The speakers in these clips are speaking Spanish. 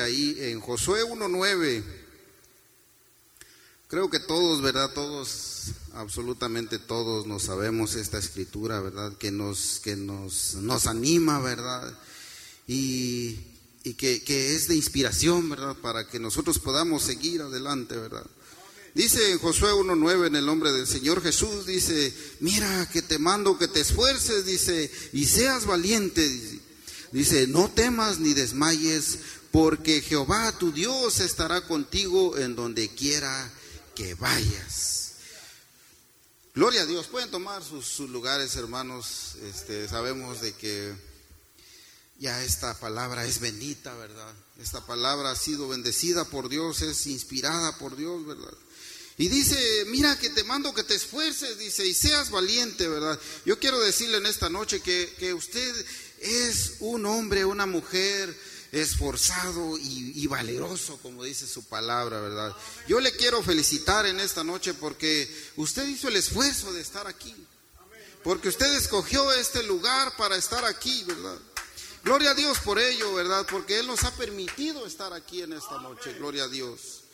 ahí en Josué 1.9. Creo que todos, ¿verdad? Todos, absolutamente todos nos sabemos esta escritura, ¿verdad? Que nos, que nos, nos anima, ¿verdad? Y, y que, que es de inspiración, ¿verdad? Para que nosotros podamos seguir adelante, ¿verdad? Dice en Josué 1.9 en el nombre del Señor Jesús, dice, mira que te mando que te esfuerces, dice, y seas valiente. Dice, no temas ni desmayes, porque Jehová tu Dios estará contigo en donde quiera que vayas. Gloria a Dios. Pueden tomar sus, lugares, hermanos. Este, sabemos de que ya esta palabra es bendita, ¿verdad? Esta palabra ha sido bendecida por Dios, es inspirada por Dios, ¿verdad? Y dice, mira que te mando que te esfuerces, dice, y seas valiente, ¿verdad? Yo quiero decirle en esta noche que, que usted es un hombre, una mujer esforzado y, valeroso, como dice su palabra, ¿verdad? Yo le quiero felicitar en esta noche porque usted hizo el esfuerzo de estar aquí, porque usted escogió este lugar para estar aquí, ¿verdad? Gloria a Dios por ello, ¿verdad? Porque Él nos ha permitido estar aquí en esta noche, gloria a Dios.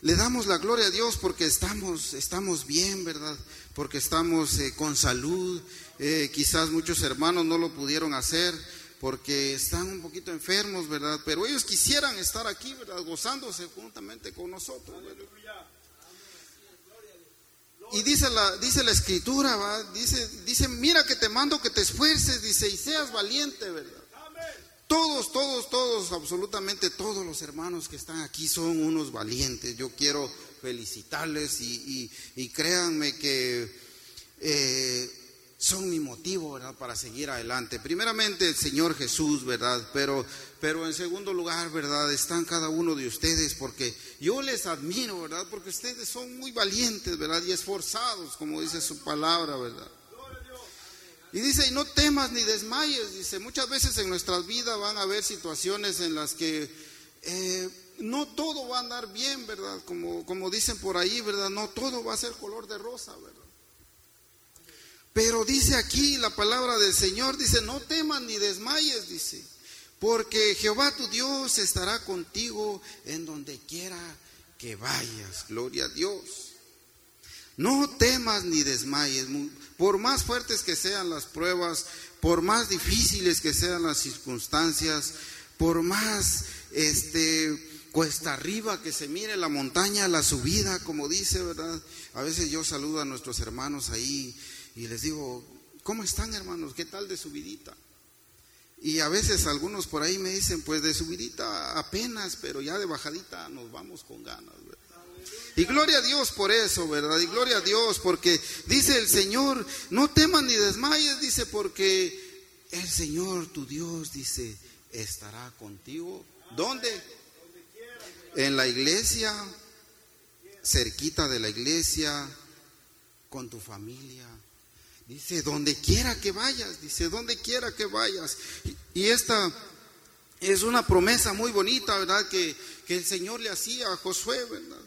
Le damos la gloria a Dios porque estamos, estamos bien, ¿verdad? Porque estamos eh, con salud. Eh, quizás muchos hermanos no lo pudieron hacer, porque están un poquito enfermos, ¿verdad? Pero ellos quisieran estar aquí, ¿verdad? Gozándose juntamente con nosotros. Y dice la, dice la escritura, ¿va? Dice, dice, mira que te mando que te esfuerces, dice, y seas valiente, ¿verdad? Todos, todos, todos, absolutamente todos los hermanos que están aquí son unos valientes. Yo quiero felicitarles y, y, créanme que eh, son mi motivo, ¿verdad?, para seguir adelante. Primeramente el Señor Jesús, ¿verdad? Pero, pero en segundo lugar, ¿verdad?, están cada uno de ustedes porque yo les admiro, ¿verdad? Porque ustedes son muy valientes, ¿verdad? Y esforzados, como dice su palabra, ¿verdad? Y dice, y no temas ni desmayes, dice, muchas veces en nuestras vidas van a haber situaciones en las que eh, no todo va a andar bien, ¿verdad? Como, como dicen por ahí, ¿verdad? No todo va a ser color de rosa, ¿verdad? Pero dice aquí la palabra del Señor, dice, no temas ni desmayes, dice, porque Jehová tu Dios estará contigo en donde quiera que vayas. Gloria a Dios. No temas ni desmayes, por más fuertes que sean las pruebas, por más difíciles que sean las circunstancias, por más este cuesta arriba que se mire la montaña, la subida, como dice, ¿verdad? A veces yo saludo a nuestros hermanos ahí y les digo, ¿cómo están hermanos? ¿Qué tal de subidita? Y a veces algunos por ahí me dicen, pues de subidita apenas, pero ya de bajadita nos vamos con ganas. Y gloria a Dios por eso, ¿verdad? Y gloria a Dios porque dice el Señor, no temas ni desmayes, dice, porque el Señor, tu Dios, dice, estará contigo. ¿Dónde? En la iglesia, cerquita de la iglesia, con tu familia, Dice, donde quiera que vayas, dice, donde quiera que vayas. Y, esta es una promesa muy bonita, ¿verdad? Que, que el Señor le hacía a Josué, ¿verdad?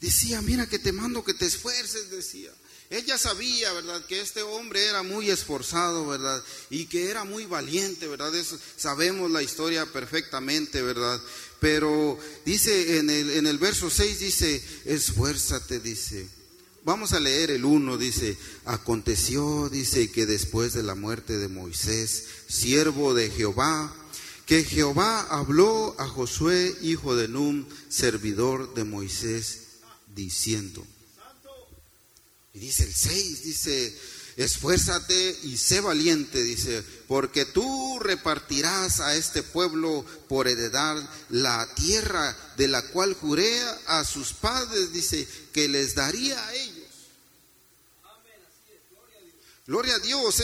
Decía, mira que te mando que te esfuerces, decía. Ella sabía, ¿verdad? Que este hombre era muy esforzado, ¿verdad? Y que era muy valiente, ¿verdad? Eso, sabemos la historia perfectamente, ¿verdad? Pero dice en el, en el verso 6, dice, esfuérzate, dice Vamos a leer el 1, dice, aconteció, dice, que después de la muerte de Moisés, siervo de Jehová, que Jehová habló a Josué, hijo de Num, servidor de Moisés, diciendo. Y dice el 6, dice, esfuérzate y sé valiente, dice, porque tú repartirás a este pueblo por heredar la tierra de la cual juré a sus padres, dice, que les daría a ellos Gloria a Dios.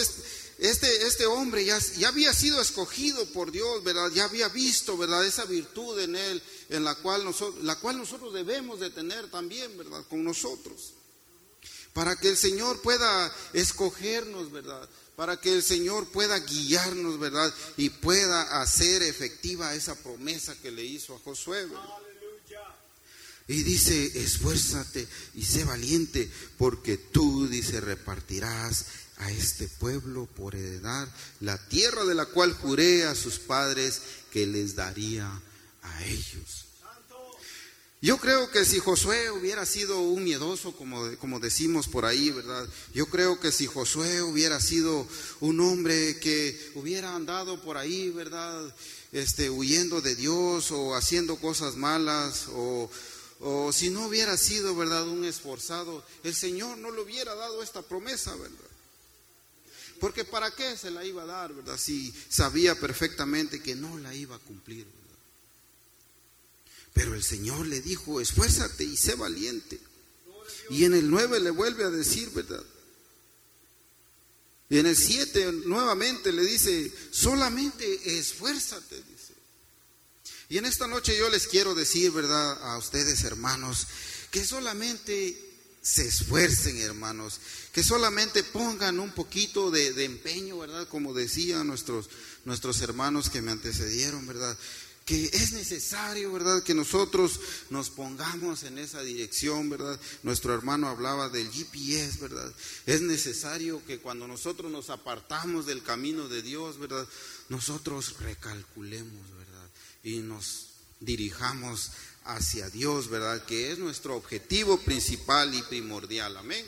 Este, este hombre ya, ya, había sido escogido por Dios, ¿verdad? Ya había visto, ¿verdad? Esa virtud en él, en la cual nosotros, la cual nosotros debemos de tener también, ¿verdad? Con nosotros. Para que el Señor pueda escogernos, ¿verdad? Para que el Señor pueda guiarnos, ¿verdad? Y pueda hacer efectiva esa promesa que le hizo a Josué, Y dice, esfuérzate y sé valiente, porque tú, dice, repartirás a este pueblo por heredar la tierra de la cual juré a sus padres que les daría a ellos. Yo creo que si Josué hubiera sido un miedoso, como, como decimos por ahí, ¿verdad? Yo creo que si Josué hubiera sido un hombre que hubiera andado por ahí, ¿verdad? Este, huyendo de Dios o haciendo cosas malas o, o si no hubiera sido, ¿verdad? Un esforzado, el Señor no le hubiera dado esta promesa, ¿verdad? Porque ¿para qué se la iba a dar, verdad? Si sabía perfectamente que no la iba a cumplir. Pero el Señor le dijo, esfuérzate y sé valiente. Y en el 9 le vuelve a decir, ¿verdad? Y en el 7 nuevamente le dice, solamente esfuérzate. Y en esta noche yo les quiero decir, ¿verdad? A ustedes, hermanos, que solamente se esfuercen, hermanos, que solamente pongan un poquito de, empeño, ¿verdad? Como decían nuestros, nuestros hermanos que me antecedieron, ¿verdad? que es necesario, ¿verdad? Que nosotros nos pongamos en esa dirección, ¿verdad? Nuestro hermano hablaba del GPS, ¿verdad? Es necesario que cuando nosotros nos apartamos del camino de Dios, ¿verdad? Nosotros recalculemos, ¿verdad? Y nos dirijamos hacia Dios, ¿verdad? Que es nuestro objetivo principal y primordial. Amén.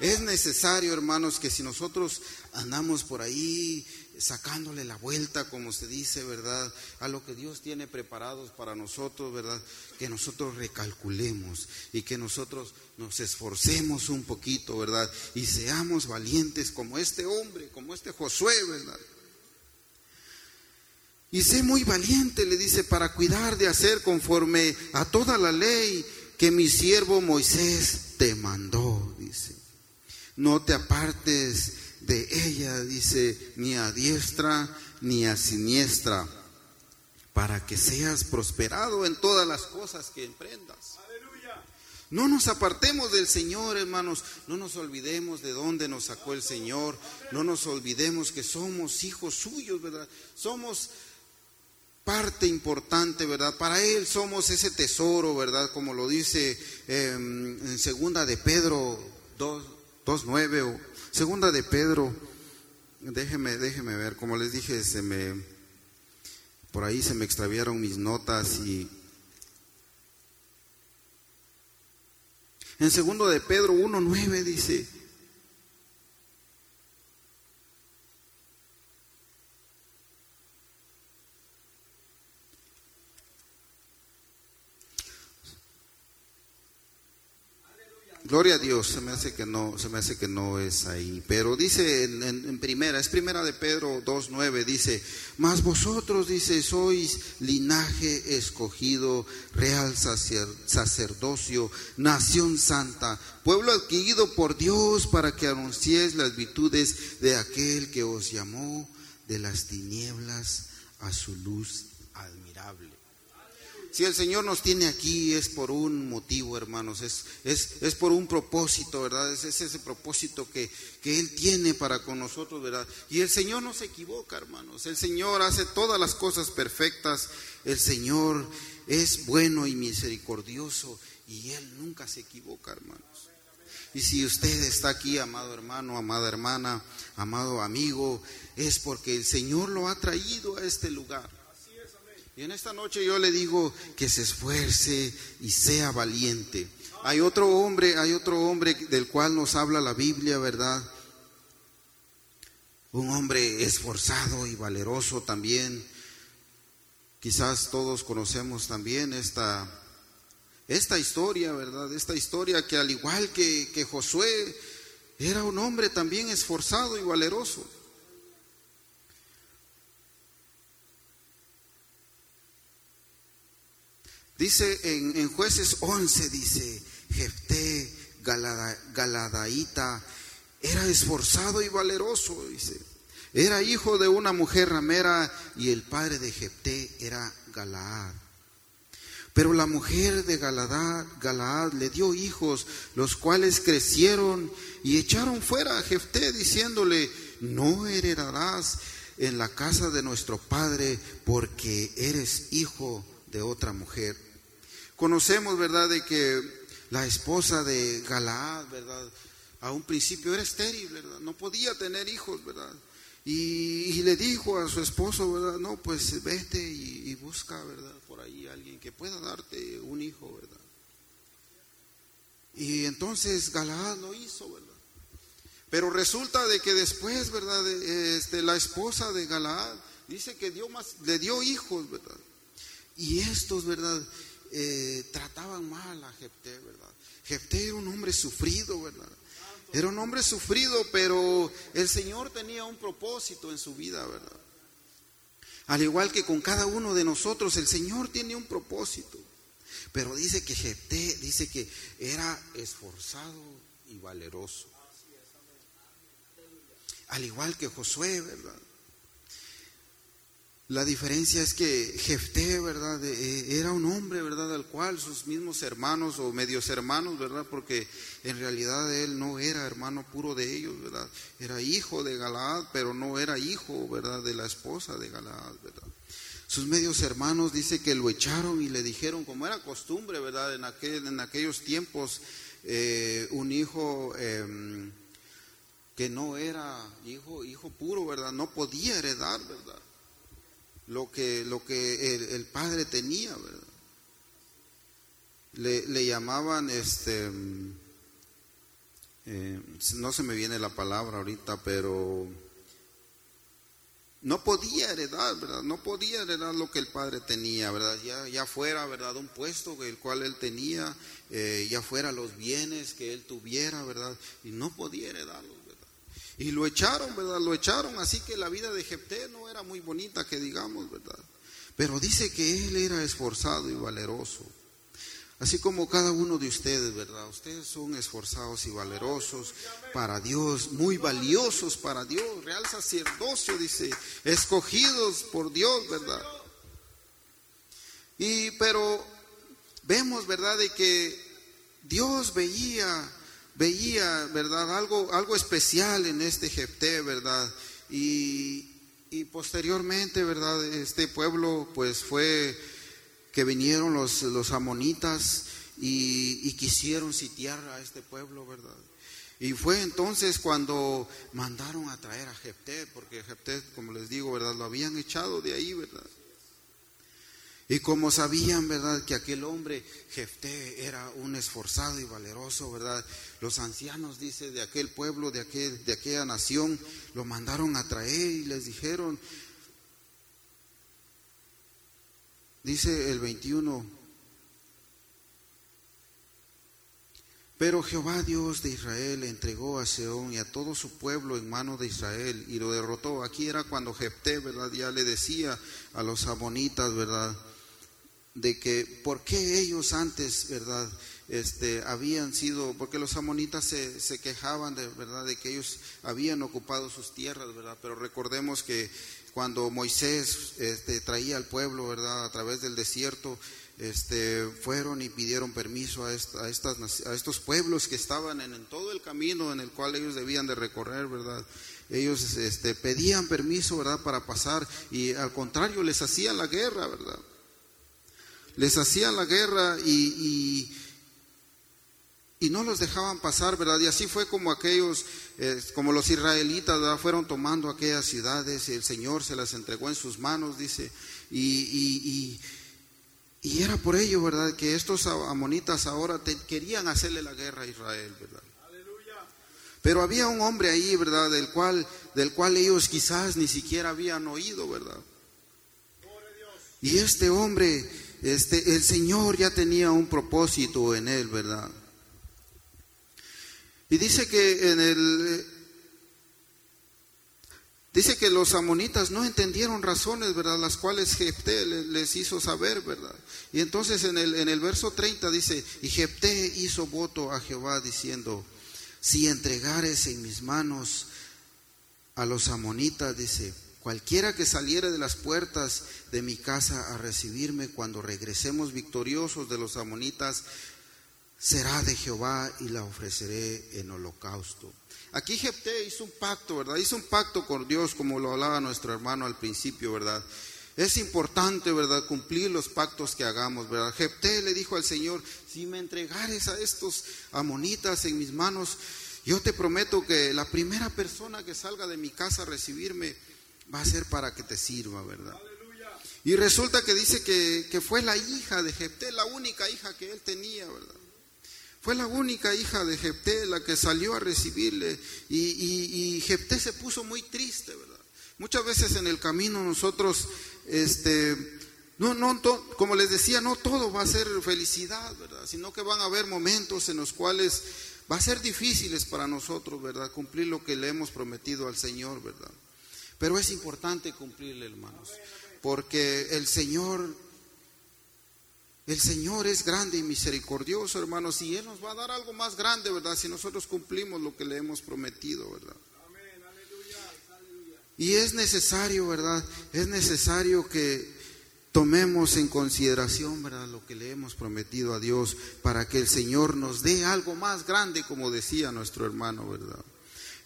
Es necesario, hermanos, que si nosotros andamos por ahí sacándole la vuelta, como se dice, ¿verdad? A lo que Dios tiene preparados para nosotros, ¿verdad? Que nosotros recalculemos y que nosotros nos esforcemos un poquito, ¿verdad? Y seamos valientes como este hombre, como este Josué, ¿verdad? Y sé muy valiente, le dice, para cuidar de hacer conforme a toda la ley que mi siervo Moisés te mandó, dice. No te apartes de ella, dice, ni a diestra ni a siniestra, para que seas prosperado en todas las cosas que emprendas. No nos apartemos del Señor, hermanos. No nos olvidemos de dónde nos sacó el Señor. No nos olvidemos que somos hijos suyos, ¿verdad? Somos parte importante, ¿verdad? Para Él somos ese tesoro, ¿verdad? Como lo dice em, en segunda de Pedro 2.9 o Segunda de Pedro, déjeme, déjeme ver, como les dije, se me, por ahí se me extraviaron mis notas y en segundo de Pedro 1.9 dice, Gloria a Dios, se me hace que no, se me hace que no es ahí. Pero dice en, primera, es primera de Pedro 2.9, dice, mas vosotros, dice, sois linaje escogido, real sacerdocio, nación santa, pueblo adquirido por Dios para que anunciéis las virtudes de aquel que os llamó de las tinieblas a su luz admirable. Si el Señor nos tiene aquí es por un motivo, hermanos, es, es, por un propósito, ¿verdad? Es, ese propósito que, que Él tiene para con nosotros, ¿verdad? Y el Señor no se equivoca, hermanos. El Señor hace todas las cosas perfectas. El Señor es bueno y misericordioso y Él nunca se equivoca, hermanos. Y si usted está aquí, amado hermano, amada hermana, amado amigo, es porque el Señor lo ha traído a este lugar. Y en esta noche yo le digo que se esfuerce y sea valiente. Hay otro hombre, hay otro hombre del cual nos habla la Biblia, ¿verdad? Un hombre esforzado y valeroso también. Quizás todos conocemos también esta, esta historia, ¿verdad? Esta historia que al igual que, que Josué, era un hombre también esforzado y valeroso. Dice en, jueces 11, dice, Jefté Galadaíta era esforzado y valeroso, dice. Era hijo de una mujer ramera y el padre de Jefté era Galaad. Pero la mujer de Galaad, Galaad le dio hijos, los cuales crecieron y echaron fuera a Jefté diciéndole, no heredarás en la casa de nuestro padre porque eres hijo de otra mujer. Conocemos, ¿verdad?, de que la esposa de Galaad, ¿verdad?, a un principio era estéril, ¿verdad? No podía tener hijos, ¿verdad? Y, le dijo a su esposo, ¿verdad? No, pues vete y, y busca, ¿verdad? Por ahí alguien que pueda darte un hijo, ¿verdad? Y entonces Galaad lo hizo, ¿verdad? Pero resulta de que después, ¿verdad? Este, la esposa de Galaad dice que dio más, le dio hijos, ¿verdad? Y estos, ¿verdad? Eh, trataban mal a Jepté, ¿verdad? Jepté era un hombre sufrido, ¿verdad? Era un hombre sufrido, pero el Señor tenía un propósito en su vida, ¿verdad? Al igual que con cada uno de nosotros, el Señor tiene un propósito. Pero dice que Jepté, dice que era esforzado y valeroso. Al igual que Josué, ¿verdad? La diferencia es que Jefté, ¿verdad? Eh, era un hombre, ¿verdad? Al cual sus mismos hermanos o medios hermanos, ¿verdad? Porque en realidad él no era hermano puro de ellos, ¿verdad? Era hijo de Galaad, pero no era hijo, ¿verdad? De la esposa de Galaad, ¿verdad? Sus medios hermanos dice que lo echaron y le dijeron, como era costumbre, ¿verdad? En, aquel, en aquellos tiempos, eh, un hijo em, que no era hijo, hijo puro, ¿verdad? No podía heredar, ¿verdad? Lo que, lo que el, padre tenía. Le, le llamaban, este, eh, no se me viene la palabra ahorita, pero no podía heredar, ¿verdad? No podía heredar lo que el padre tenía, ¿verdad? Ya, ya fuera, ¿verdad? Un puesto el cual él tenía, eh, ya fuera los bienes que él tuviera, ¿verdad? Y no podía heredarlos, ¿verdad? Y lo echaron, ¿verdad? Lo echaron, así que la vida de Jepté no era muy bonita, que digamos, ¿verdad? Pero dice que él era esforzado y valeroso. Así como cada uno de ustedes, ¿verdad? Ustedes son esforzados y valerosos para Dios, muy valiosos para Dios, real sacerdocio, dice, escogidos por Dios, ¿verdad? Y pero vemos, ¿verdad?, de que Dios veía, veía, ¿verdad?, algo, algo especial en este Jepté, ¿verdad? Y, y posteriormente, ¿verdad?, este pueblo pues fue que vinieron los, los amonitas y, quisieron sitiar a este pueblo, ¿verdad? Y fue entonces cuando mandaron a traer a Jepté, porque Jepté, como les digo, ¿verdad? Lo habían echado de ahí, ¿verdad? Y como sabían, ¿verdad? Que aquel hombre, Jefté, era un esforzado y valeroso, ¿verdad? Los ancianos, dice, de aquel pueblo, de, aquel, de aquella nación, lo mandaron a traer y les dijeron, Dice el 21, pero Jehová Dios de Israel entregó a Seón y a todo su pueblo en mano de Israel y lo derrotó. Aquí era cuando Jepté, ¿verdad? Ya le decía a los amonitas, ¿verdad? De que por qué ellos antes, ¿verdad? Este, habían sido, porque los amonitas se, se quejaban de verdad de que ellos habían ocupado sus tierras, ¿verdad? Pero recordemos que cuando Moisés este, traía al pueblo, ¿verdad? A través del desierto, este, fueron y pidieron permiso a, estas, a estos pueblos que estaban en, todo el camino en el cual ellos debían de recorrer, ¿verdad? Ellos este, pedían permiso, ¿verdad? Para pasar y al contrario les hacían la guerra, ¿verdad? Les hacían la guerra y y no los dejaban pasar, ¿verdad? Y así fue como aquellos, eh, como los israelitas, ¿verdad? Fueron tomando aquellas ciudades y el Señor se las entregó en sus manos, dice, y, y, era por ello, ¿verdad? Que estos amonitas ahora querían hacerle la guerra a Israel, ¿verdad? Pero había un hombre ahí, ¿verdad? Del cual, del cual ellos quizás ni siquiera habían oído, ¿verdad? Y este hombre, este, el Señor ya tenía un propósito en él, ¿verdad? Y dice que en el dice que los amonitas no entendieron razones, ¿verdad? Las cuales Jepté les hizo saber, ¿verdad? Y entonces en el, en el verso 30 dice, y Jepté hizo voto a Jehová diciendo, si entregares en mis manos a los amonitas, dice, cualquiera que saliere de las puertas de mi casa a recibirme cuando regresemos victoriosos de los amonitas, será de Jehová y la ofreceré en holocausto. Aquí Jepté hizo un pacto, ¿verdad? Hizo un pacto con Dios, como lo hablaba nuestro hermano al principio, ¿verdad? Es importante, ¿verdad? Cumplir los pactos que hagamos, ¿verdad? Jepté le dijo al Señor, si me entregares a estos amonitas en mis manos, Yo te prometo que la primera persona que salga de mi casa a recibirme va a ser para que te sirva, ¿verdad? Y resulta que dice que, fue la hija de Jepté, la única hija que él tenía, ¿verdad? Fue la única hija de Jepté la que salió a recibirle y, y, y Jepté se puso muy triste, ¿verdad? Muchas veces en el camino nosotros, este, no, no, como les decía, no todo va a ser felicidad, ¿verdad? Sino que van a haber momentos en los cuales va a ser difíciles para nosotros, ¿verdad? Cumplir lo que le hemos prometido al Señor, ¿verdad? Pero es importante cumplirle, hermanos, porque el Señor, el Señor es grande y misericordioso, hermanos, y Él nos va a dar algo más grande, ¿verdad? Si nosotros cumplimos lo que le hemos prometido, ¿verdad? Y es necesario, ¿verdad? Es necesario que tomemos en consideración, ¿verdad? Lo que le hemos prometido a Dios para que el Señor nos dé algo más grande, como decía nuestro hermano, ¿verdad?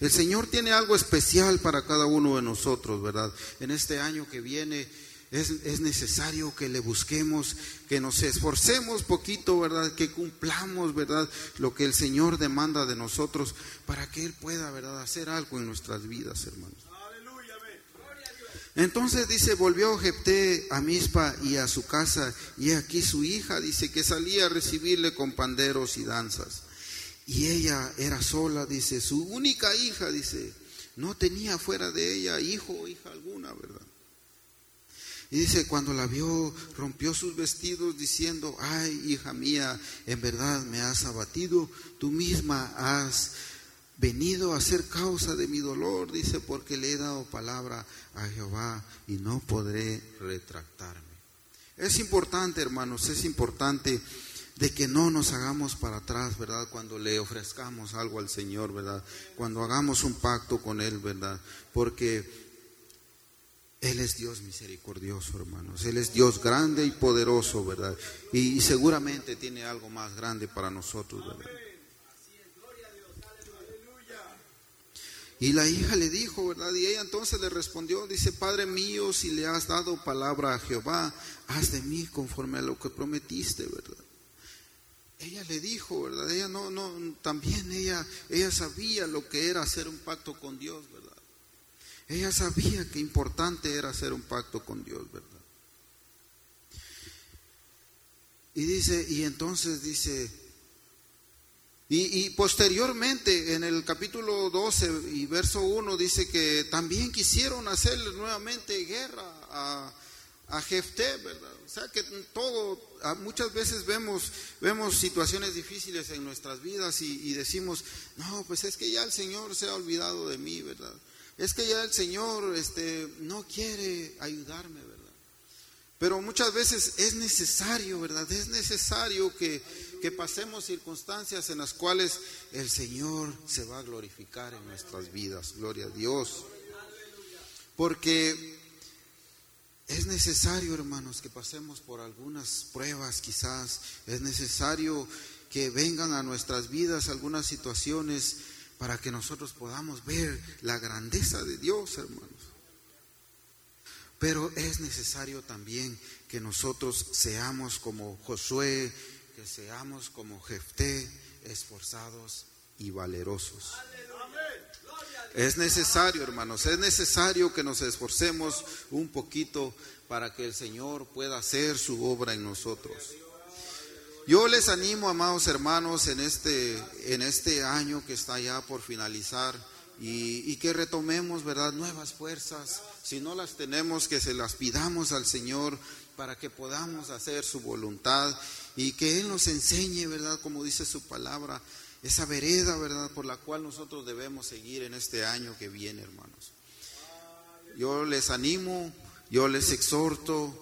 El Señor tiene algo especial para cada uno de nosotros, ¿verdad? En este año que viene es, es, necesario que le busquemos, que nos esforcemos poquito, ¿verdad? Que cumplamos, ¿verdad? Lo que el Señor demanda de nosotros para que Él pueda, ¿verdad? Hacer algo en nuestras vidas, hermanos. Entonces dice, volvió Jepté a Mispa y a su casa, y aquí su hija, dice, que salía a recibirle con panderos y danzas. Y ella era sola, dice, su única hija, dice, no tenía fuera de ella hijo o hija alguna, ¿verdad? Y dice, cuando la vio, rompió sus vestidos diciendo, ay, hija mía, en verdad me has abatido, tú misma has venido a ser causa de mi dolor, dice, porque le he dado palabra a Jehová y no podré retractarme. Es importante, hermanos, es importante de que no nos hagamos para atrás, ¿verdad? Cuando le ofrezcamos algo al Señor, ¿verdad? Cuando hagamos un pacto con Él, ¿verdad? Porque Él es Dios misericordioso, hermanos. Él es Dios grande y poderoso, ¿verdad? Y, seguramente tiene algo más grande para nosotros, ¿verdad? Y la hija le dijo, ¿verdad? Y ella entonces le respondió, dice, Padre mío, si le has dado palabra a Jehová, haz de mí conforme a lo que prometiste, ¿verdad? Ella le dijo, ¿verdad? Ella no, no, también ella, ella sabía lo que era hacer un pacto con Dios, ¿verdad? Ella sabía que importante era hacer un pacto con Dios, ¿verdad? Y dice, y entonces dice, y, y, posteriormente en el capítulo 12 y verso 1 dice que también quisieron hacerle nuevamente guerra a, a Jefté, ¿verdad? O sea que todo, muchas veces vemos, vemos situaciones difíciles en nuestras vidas y, decimos, no, pues es que ya el Señor se ha olvidado de mí, ¿verdad? Es que ya el Señor este, no quiere ayudarme, ¿verdad? Pero muchas veces es necesario, ¿verdad? Es necesario que, que pasemos circunstancias en las cuales el Señor se va a glorificar en nuestras vidas. Gloria a Dios. Porque es necesario, hermanos, que pasemos por algunas pruebas quizás. Es necesario que vengan a nuestras vidas algunas situaciones para que nosotros podamos ver la grandeza de Dios, hermanos. Pero es necesario también que nosotros seamos como Josué, que seamos como Jefté, esforzados y valerosos. Es necesario, hermanos, es necesario que nos esforcemos un poquito para que el Señor pueda hacer su obra en nosotros. Yo les animo, amados hermanos, en este, en este año que está ya por finalizar y, y, que retomemos, ¿verdad?, nuevas fuerzas. Si no las tenemos, que se las pidamos al Señor para que podamos hacer su voluntad y que Él nos enseñe, ¿verdad?, como dice su palabra, esa vereda, ¿verdad?, por la cual nosotros debemos seguir en este año que viene, hermanos. Yo les animo, yo les exhorto,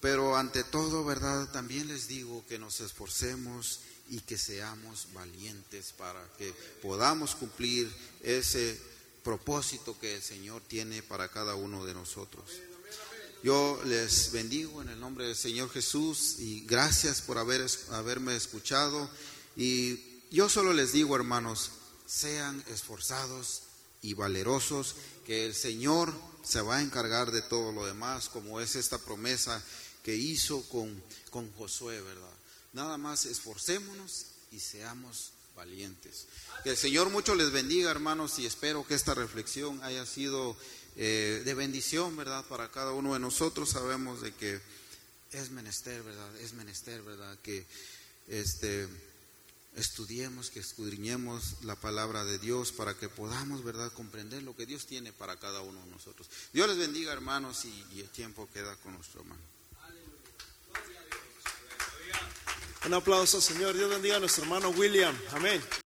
pero ante todo, ¿verdad?, también les digo que nos esforcemos y que seamos valientes para que podamos cumplir ese propósito que el Señor tiene para cada uno de nosotros. Yo les bendigo en el nombre del Señor Jesús y gracias por haber, haberme escuchado y yo solo les digo, hermanos, sean esforzados y valerosos, que el Señor se va a encargar de todo lo demás, como es esta promesa que hizo con, con Josué, ¿verdad? Nada más esforcémonos y seamos valientes. Que el Señor mucho les bendiga, hermanos, y espero que esta reflexión haya sido eh, de bendición, ¿verdad? Para cada uno de nosotros sabemos de que es menester, ¿verdad? Es menester, ¿verdad? Que este estudiemos, que escudriñemos la palabra de Dios para que podamos, ¿verdad?, comprender lo que Dios tiene para cada uno de nosotros. Dios les bendiga, hermanos, y, y el tiempo queda con nuestro hermano. Un aplauso, Señor. Dios bendiga a nuestro hermano William. Amén.